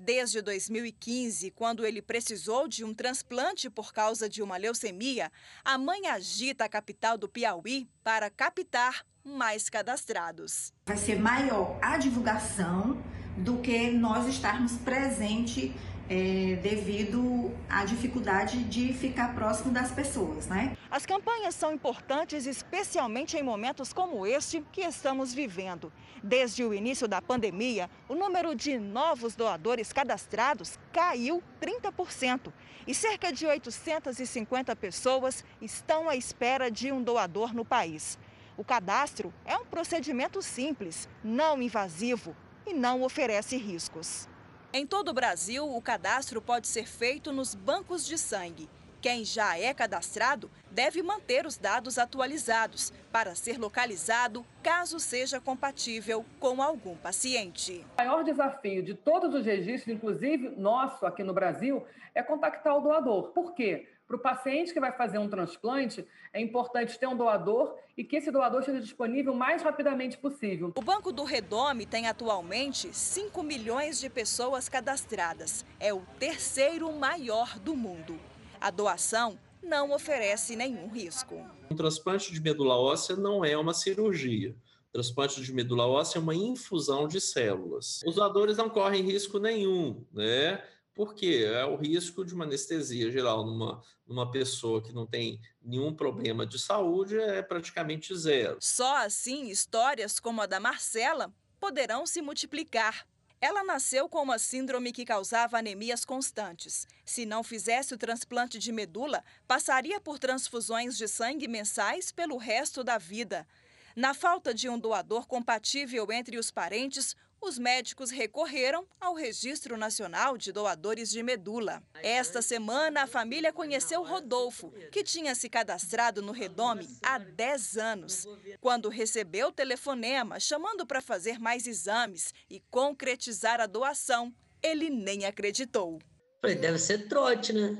Desde 2015, quando ele precisou de um transplante por causa de uma leucemia, a mãe agita a capital do Piauí para captar mais cadastrados. Vai ser maior a divulgação do que nós estarmos presentes é, devido à dificuldade de ficar próximo das pessoas, né? As campanhas são importantes, especialmente em momentos como este que estamos vivendo. Desde o início da pandemia, o número de novos doadores cadastrados caiu 30% e cerca de 850 pessoas estão à espera de um doador no país. O cadastro é um procedimento simples, não invasivo e não oferece riscos. Em todo o Brasil, o cadastro pode ser feito nos bancos de sangue. Quem já é cadastrado deve manter os dados atualizados para ser localizado caso seja compatível com algum paciente. O maior desafio de todos os registros, inclusive nosso aqui no Brasil, é contactar o doador. Por quê? Para o paciente que vai fazer um transplante, é importante ter um doador e que esse doador esteja disponível o mais rapidamente possível. O Banco do Redome tem atualmente 5 milhões de pessoas cadastradas. É o terceiro maior do mundo. A doação não oferece nenhum risco. Um transplante de medula óssea não é uma cirurgia. Transplante de medula óssea é uma infusão de células. Os doadores não correm risco nenhum, né? Porque é o risco de uma anestesia geral numa, numa pessoa que não tem nenhum problema de saúde é praticamente zero. Só assim, histórias como a da Marcela poderão se multiplicar. Ela nasceu com uma síndrome que causava anemias constantes. Se não fizesse o transplante de medula, passaria por transfusões de sangue mensais pelo resto da vida. Na falta de um doador compatível entre os parentes, os médicos recorreram ao Registro Nacional de Doadores de Medula. Esta semana, a família conheceu Rodolfo, que tinha se cadastrado no Redome há 10 anos. Quando recebeu o telefonema chamando para fazer mais exames e concretizar a doação, ele nem acreditou. Falei, deve ser trote, né?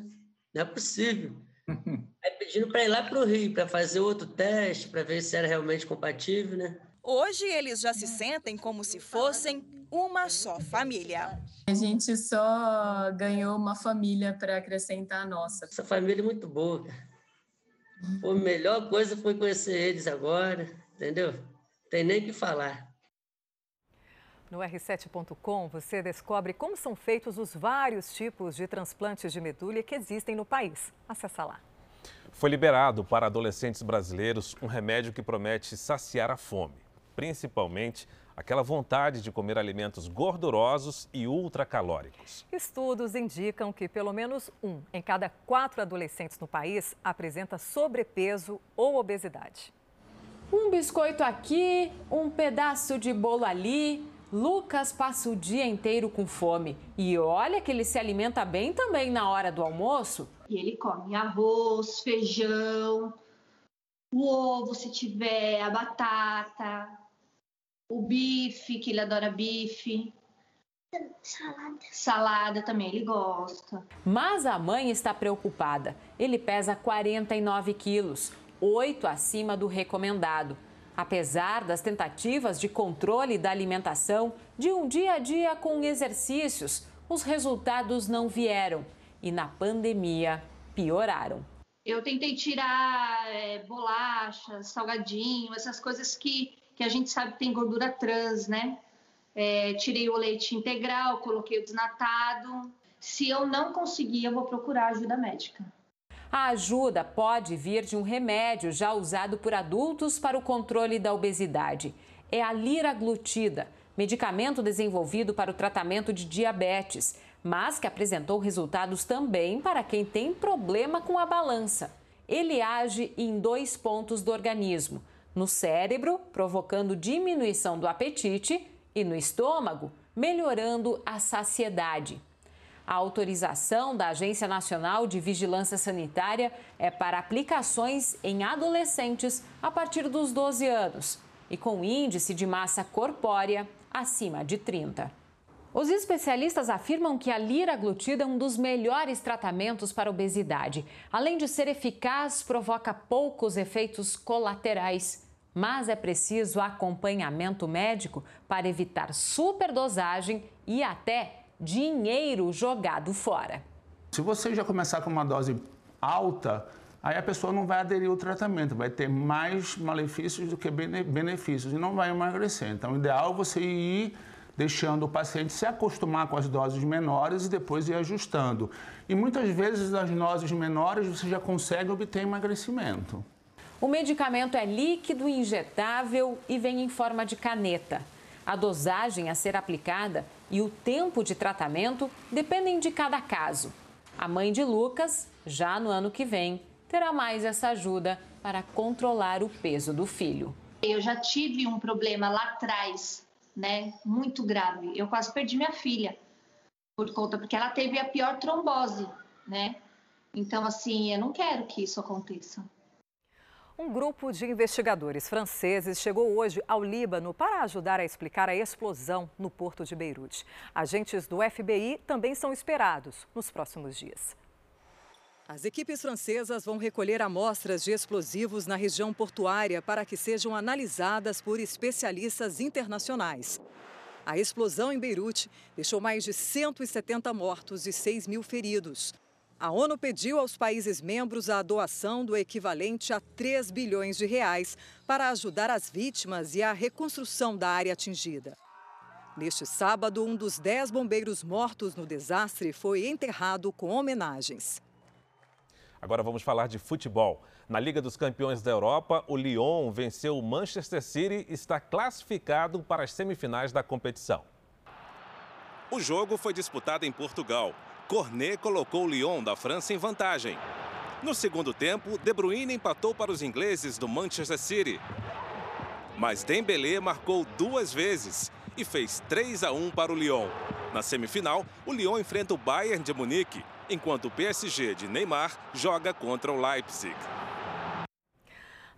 Não é possível. Aí pedindo para ir lá para o Rio para fazer outro teste, para ver se era realmente compatível, né? Hoje eles já se sentem como se fossem uma só família. A gente só ganhou uma família para acrescentar a nossa. Essa família é muito boa. A melhor coisa foi conhecer eles agora, entendeu? Tem nem o que falar. No R7.com você descobre como são feitos os vários tipos de transplantes de medula que existem no país. Acesse lá. Foi liberado para adolescentes brasileiros um remédio que promete saciar a fome principalmente aquela vontade de comer alimentos gordurosos e ultracalóricos. Estudos indicam que pelo menos um em cada quatro adolescentes no país apresenta sobrepeso ou obesidade. Um biscoito aqui, um pedaço de bolo ali. Lucas passa o dia inteiro com fome. E olha que ele se alimenta bem também na hora do almoço. E ele come arroz, feijão, o ovo se tiver, a batata, o bife, que ele adora bife. Salada. Salada também, ele gosta. Mas a mãe está preocupada. Ele pesa 49 quilos, 8 acima do recomendado. Apesar das tentativas de controle da alimentação, de um dia a dia com exercícios, os resultados não vieram e na pandemia pioraram. Eu tentei tirar é, bolacha, salgadinho, essas coisas que que a gente sabe que tem gordura trans, né? É, tirei o leite integral, coloquei o desnatado. Se eu não conseguir, eu vou procurar ajuda médica. A ajuda pode vir de um remédio já usado por adultos para o controle da obesidade. É a liraglutida, medicamento desenvolvido para o tratamento de diabetes, mas que apresentou resultados também para quem tem problema com a balança. Ele age em dois pontos do organismo no cérebro, provocando diminuição do apetite, e no estômago, melhorando a saciedade. A autorização da Agência Nacional de Vigilância Sanitária é para aplicações em adolescentes a partir dos 12 anos e com índice de massa corpórea acima de 30. Os especialistas afirmam que a liraglutida é um dos melhores tratamentos para obesidade. Além de ser eficaz, provoca poucos efeitos colaterais mas é preciso acompanhamento médico para evitar superdosagem e até dinheiro jogado fora. Se você já começar com uma dose alta, aí a pessoa não vai aderir ao tratamento, vai ter mais malefícios do que benefícios e não vai emagrecer. Então, o ideal é você ir deixando o paciente se acostumar com as doses menores e depois ir ajustando. E muitas vezes, nas doses menores, você já consegue obter emagrecimento. O medicamento é líquido, injetável e vem em forma de caneta. A dosagem a ser aplicada e o tempo de tratamento dependem de cada caso. A mãe de Lucas, já no ano que vem, terá mais essa ajuda para controlar o peso do filho. Eu já tive um problema lá atrás, né, muito grave. Eu quase perdi minha filha por conta porque ela teve a pior trombose, né? Então assim, eu não quero que isso aconteça. Um grupo de investigadores franceses chegou hoje ao Líbano para ajudar a explicar a explosão no porto de Beirute. Agentes do FBI também são esperados nos próximos dias. As equipes francesas vão recolher amostras de explosivos na região portuária para que sejam analisadas por especialistas internacionais. A explosão em Beirute deixou mais de 170 mortos e 6 mil feridos. A ONU pediu aos países membros a doação do equivalente a 3 bilhões de reais para ajudar as vítimas e a reconstrução da área atingida. Neste sábado, um dos 10 bombeiros mortos no desastre foi enterrado com homenagens. Agora vamos falar de futebol. Na Liga dos Campeões da Europa, o Lyon venceu o Manchester City e está classificado para as semifinais da competição. O jogo foi disputado em Portugal Cornet colocou o Lyon da França em vantagem. No segundo tempo, De Bruyne empatou para os ingleses do Manchester City. Mas Dembélé marcou duas vezes e fez 3 a 1 para o Lyon. Na semifinal, o Lyon enfrenta o Bayern de Munique, enquanto o PSG de Neymar joga contra o Leipzig.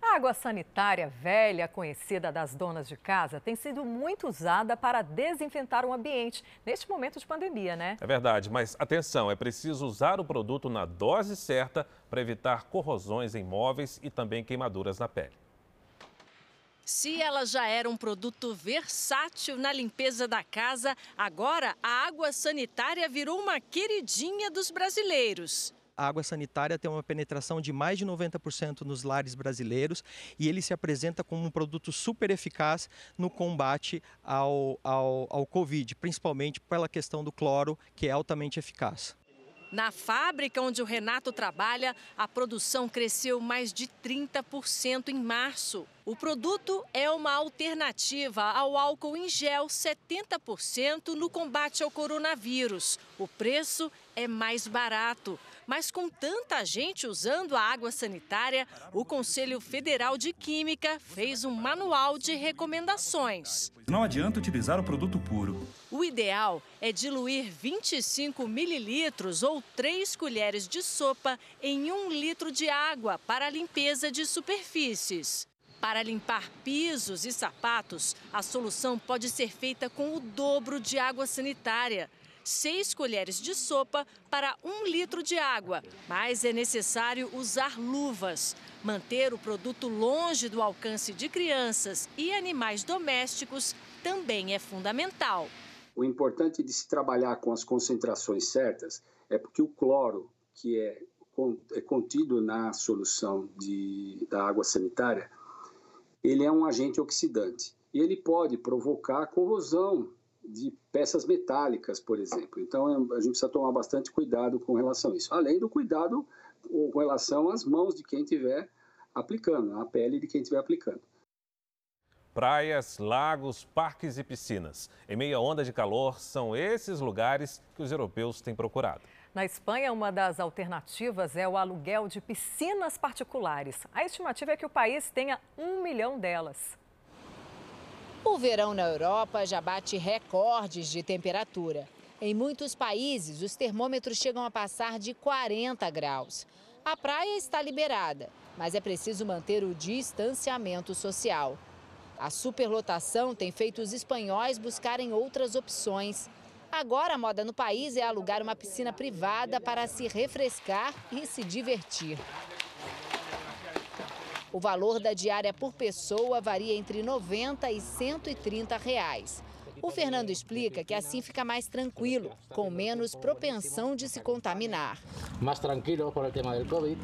A água sanitária velha, conhecida das donas de casa, tem sido muito usada para desinfetar o ambiente neste momento de pandemia, né? É verdade, mas atenção, é preciso usar o produto na dose certa para evitar corrosões em móveis e também queimaduras na pele. Se ela já era um produto versátil na limpeza da casa, agora a água sanitária virou uma queridinha dos brasileiros a água sanitária tem uma penetração de mais de 90% nos lares brasileiros e ele se apresenta como um produto super eficaz no combate ao, ao, ao Covid, principalmente pela questão do cloro, que é altamente eficaz. Na fábrica onde o Renato trabalha, a produção cresceu mais de 30% em março. O produto é uma alternativa ao álcool em gel 70% no combate ao coronavírus. O preço é mais barato. Mas com tanta gente usando a água sanitária, o Conselho Federal de Química fez um manual de recomendações. Não adianta utilizar o produto puro. O ideal é diluir 25 mililitros ou 3 colheres de sopa em 1 litro de água para a limpeza de superfícies. Para limpar pisos e sapatos, a solução pode ser feita com o dobro de água sanitária. 6 colheres de sopa para 1 litro de água, mas é necessário usar luvas. Manter o produto longe do alcance de crianças e animais domésticos também é fundamental. O importante de se trabalhar com as concentrações certas é porque o cloro, que é, é contido na solução de, da água sanitária, ele é um agente oxidante e ele pode provocar corrosão de peças metálicas, por exemplo. Então, a gente precisa tomar bastante cuidado com relação a isso. Além do cuidado com relação às mãos de quem estiver aplicando, a pele de quem estiver aplicando. Praias, lagos, parques e piscinas. Em meia onda de calor, são esses lugares que os europeus têm procurado. Na Espanha, uma das alternativas é o aluguel de piscinas particulares. A estimativa é que o país tenha um milhão delas. O verão na Europa já bate recordes de temperatura. Em muitos países, os termômetros chegam a passar de 40 graus. A praia está liberada, mas é preciso manter o distanciamento social. A superlotação tem feito os espanhóis buscarem outras opções. Agora, a moda no país é alugar uma piscina privada para se refrescar e se divertir. O valor da diária por pessoa varia entre 90 e 130 reais. O Fernando explica que assim fica mais tranquilo, com menos propensão de se contaminar. Mais tranquilo por o tema do Covid.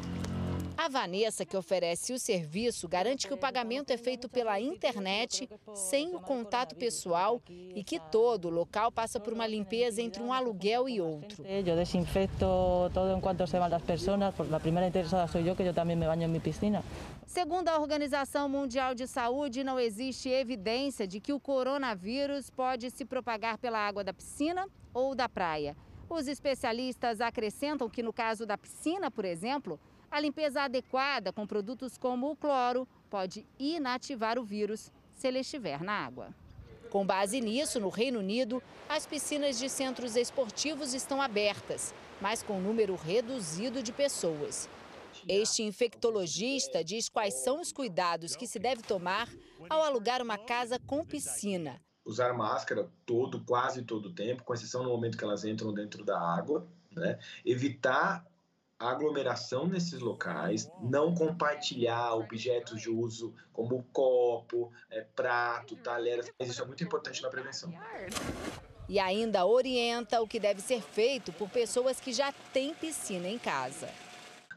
A Vanessa, que oferece o serviço, garante que o pagamento é feito pela internet, sem o contato pessoal e que todo o local passa por uma limpeza entre um aluguel e outro. Eu desinfecto todo enquanto se van as pessoas. A primeira interessada sou eu, que eu também me banho em minha piscina. Segundo a Organização Mundial de Saúde, não existe evidência de que o coronavírus pode se propagar pela água da piscina ou da praia. Os especialistas acrescentam que, no caso da piscina, por exemplo, a limpeza adequada com produtos como o cloro pode inativar o vírus se ele estiver na água. Com base nisso, no Reino Unido, as piscinas de centros esportivos estão abertas, mas com um número reduzido de pessoas. Este infectologista diz quais são os cuidados que se deve tomar ao alugar uma casa com piscina. Usar máscara todo, quase todo o tempo, com exceção no momento que elas entram dentro da água. Né? Evitar aglomeração nesses locais, não compartilhar objetos de uso como copo, é, prato, talheres. Isso é muito importante na prevenção. E ainda orienta o que deve ser feito por pessoas que já têm piscina em casa.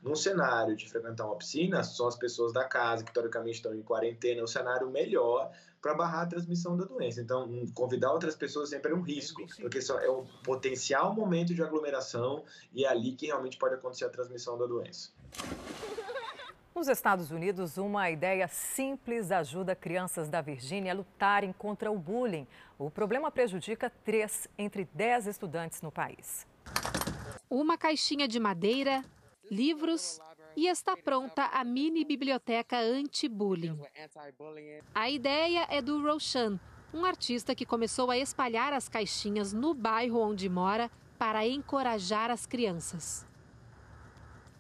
Num cenário de frequentar uma piscina, só as pessoas da casa, que teoricamente estão em quarentena, é um cenário melhor para barrar a transmissão da doença. Então, convidar outras pessoas sempre é um risco, porque só é um potencial momento de aglomeração e é ali que realmente pode acontecer a transmissão da doença. Nos Estados Unidos, uma ideia simples ajuda crianças da Virgínia a lutarem contra o bullying. O problema prejudica três entre dez estudantes no país. Uma caixinha de madeira livros, e está pronta a mini biblioteca anti-bullying. A ideia é do Roshan, um artista que começou a espalhar as caixinhas no bairro onde mora para encorajar as crianças.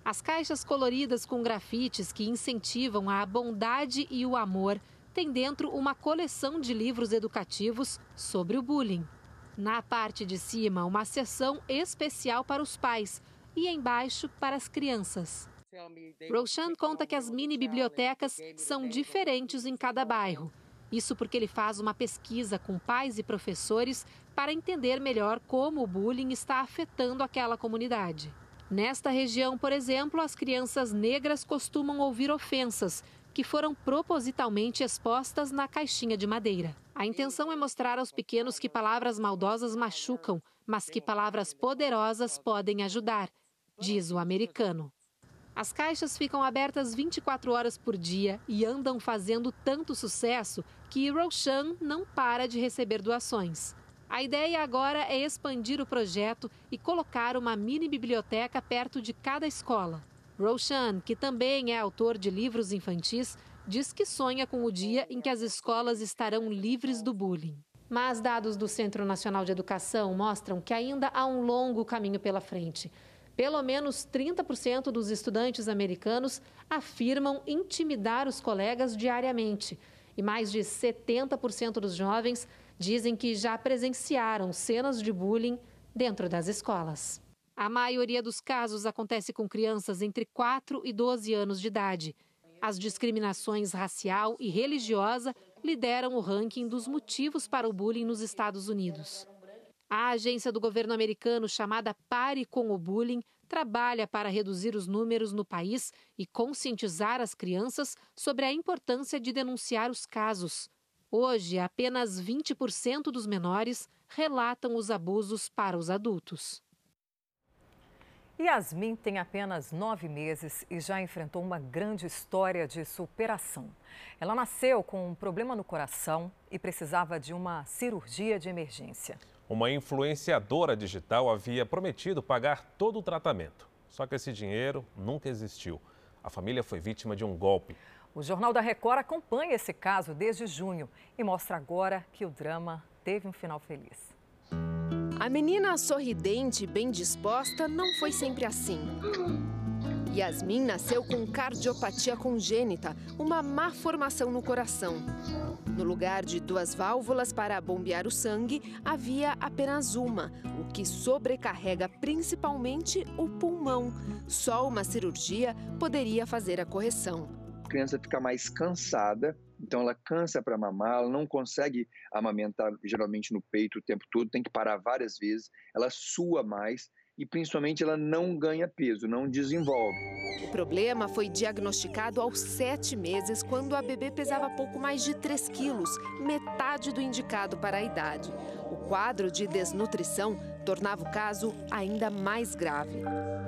As caixas coloridas com grafites que incentivam a bondade e o amor têm dentro uma coleção de livros educativos sobre o bullying. Na parte de cima, uma seção especial para os pais e embaixo para as crianças. Roshan conta que as mini bibliotecas são diferentes em cada bairro. Isso porque ele faz uma pesquisa com pais e professores para entender melhor como o bullying está afetando aquela comunidade. Nesta região, por exemplo, as crianças negras costumam ouvir ofensas que foram propositalmente expostas na caixinha de madeira. A intenção é mostrar aos pequenos que palavras maldosas machucam, mas que palavras poderosas podem ajudar, diz o americano. As caixas ficam abertas 24 horas por dia e andam fazendo tanto sucesso que Roshan não para de receber doações. A ideia agora é expandir o projeto e colocar uma mini biblioteca perto de cada escola. Roshan, que também é autor de livros infantis, diz que sonha com o dia em que as escolas estarão livres do bullying. Mas dados do Centro Nacional de Educação mostram que ainda há um longo caminho pela frente. Pelo menos 30% dos estudantes americanos afirmam intimidar os colegas diariamente. E mais de 70% dos jovens dizem que já presenciaram cenas de bullying dentro das escolas. A maioria dos casos acontece com crianças entre 4 e 12 anos de idade. As discriminações racial e religiosa lideram o ranking dos motivos para o bullying nos Estados Unidos. A agência do governo americano chamada Pare com o Bullying trabalha para reduzir os números no país e conscientizar as crianças sobre a importância de denunciar os casos. Hoje, apenas 20% dos menores relatam os abusos para os adultos. Yasmin tem apenas nove meses e já enfrentou uma grande história de superação. Ela nasceu com um problema no coração e precisava de uma cirurgia de emergência. Uma influenciadora digital havia prometido pagar todo o tratamento. Só que esse dinheiro nunca existiu. A família foi vítima de um golpe. O Jornal da Record acompanha esse caso desde junho e mostra agora que o drama teve um final feliz. A menina sorridente e bem disposta não foi sempre assim. Yasmin nasceu com cardiopatia congênita, uma má formação no coração. No lugar de duas válvulas para bombear o sangue, havia apenas uma, o que sobrecarrega principalmente o pulmão. Só uma cirurgia poderia fazer a correção. A criança fica mais cansada, então ela cansa para mamar, ela não consegue amamentar geralmente no peito o tempo todo, tem que parar várias vezes, ela sua mais e principalmente ela não ganha peso, não desenvolve. O problema foi diagnosticado aos sete meses, quando a bebê pesava pouco mais de 3 quilos, metade do indicado para a idade. O quadro de desnutrição tornava o caso ainda mais grave.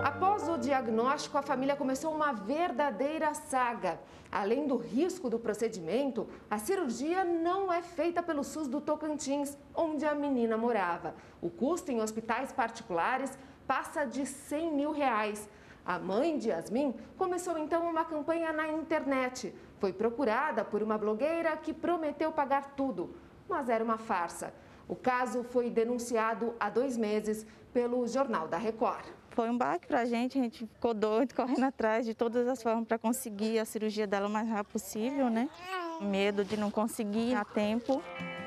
Após o diagnóstico, a família começou uma verdadeira saga. Além do risco do procedimento, a cirurgia não é feita pelo SUS do Tocantins, onde a menina morava. O custo em hospitais particulares passa de 100 mil reais. A mãe de Yasmin começou então uma campanha na internet. Foi procurada por uma blogueira que prometeu pagar tudo, mas era uma farsa. O caso foi denunciado há dois meses pelo Jornal da Record. Foi um baque para a gente, a gente ficou doido, correndo atrás de todas as formas para conseguir a cirurgia dela o mais rápido possível, né? Medo de não conseguir a tempo.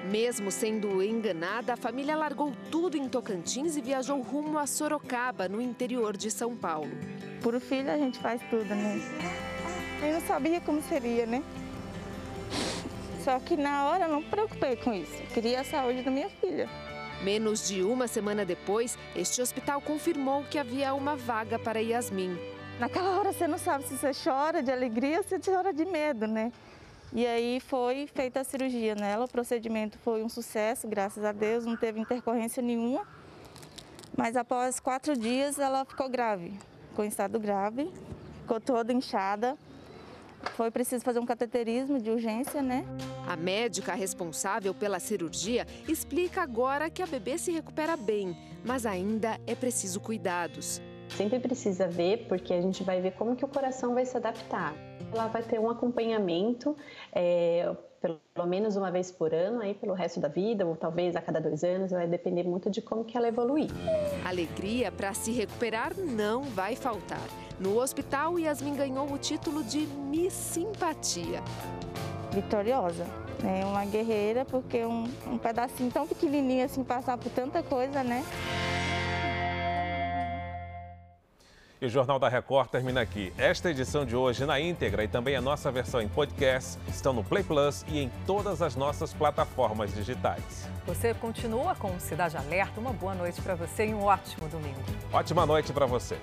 Mesmo sendo enganada, a família largou tudo em Tocantins e viajou rumo a Sorocaba, no interior de São Paulo. Por o filho a gente faz tudo, né? Eu não sabia como seria, né? Só que na hora eu não me preocupei com isso. Eu queria a saúde da minha filha. Menos de uma semana depois, este hospital confirmou que havia uma vaga para Yasmin. Naquela hora você não sabe se você chora de alegria ou se chora de medo, né? E aí foi feita a cirurgia nela, o procedimento foi um sucesso, graças a Deus, não teve intercorrência nenhuma. Mas após quatro dias ela ficou grave, ficou em estado grave, ficou toda inchada. Foi preciso fazer um cateterismo de urgência, né? A médica responsável pela cirurgia explica agora que a bebê se recupera bem, mas ainda é preciso cuidados. Sempre precisa ver, porque a gente vai ver como que o coração vai se adaptar. Ela vai ter um acompanhamento, é, pelo menos uma vez por ano, aí pelo resto da vida, ou talvez a cada dois anos, vai depender muito de como que ela evoluir. Alegria para se recuperar não vai faltar. No hospital, Yasmin ganhou o título de Miss Simpatia. Vitoriosa, né? Uma guerreira, porque um, um pedacinho tão pequenininho assim, passar por tanta coisa, né? E o Jornal da Record termina aqui. Esta edição de hoje na íntegra e também a nossa versão em podcast estão no Play Plus e em todas as nossas plataformas digitais. Você continua com o Cidade Alerta. Uma boa noite para você e um ótimo domingo. Ótima noite para você.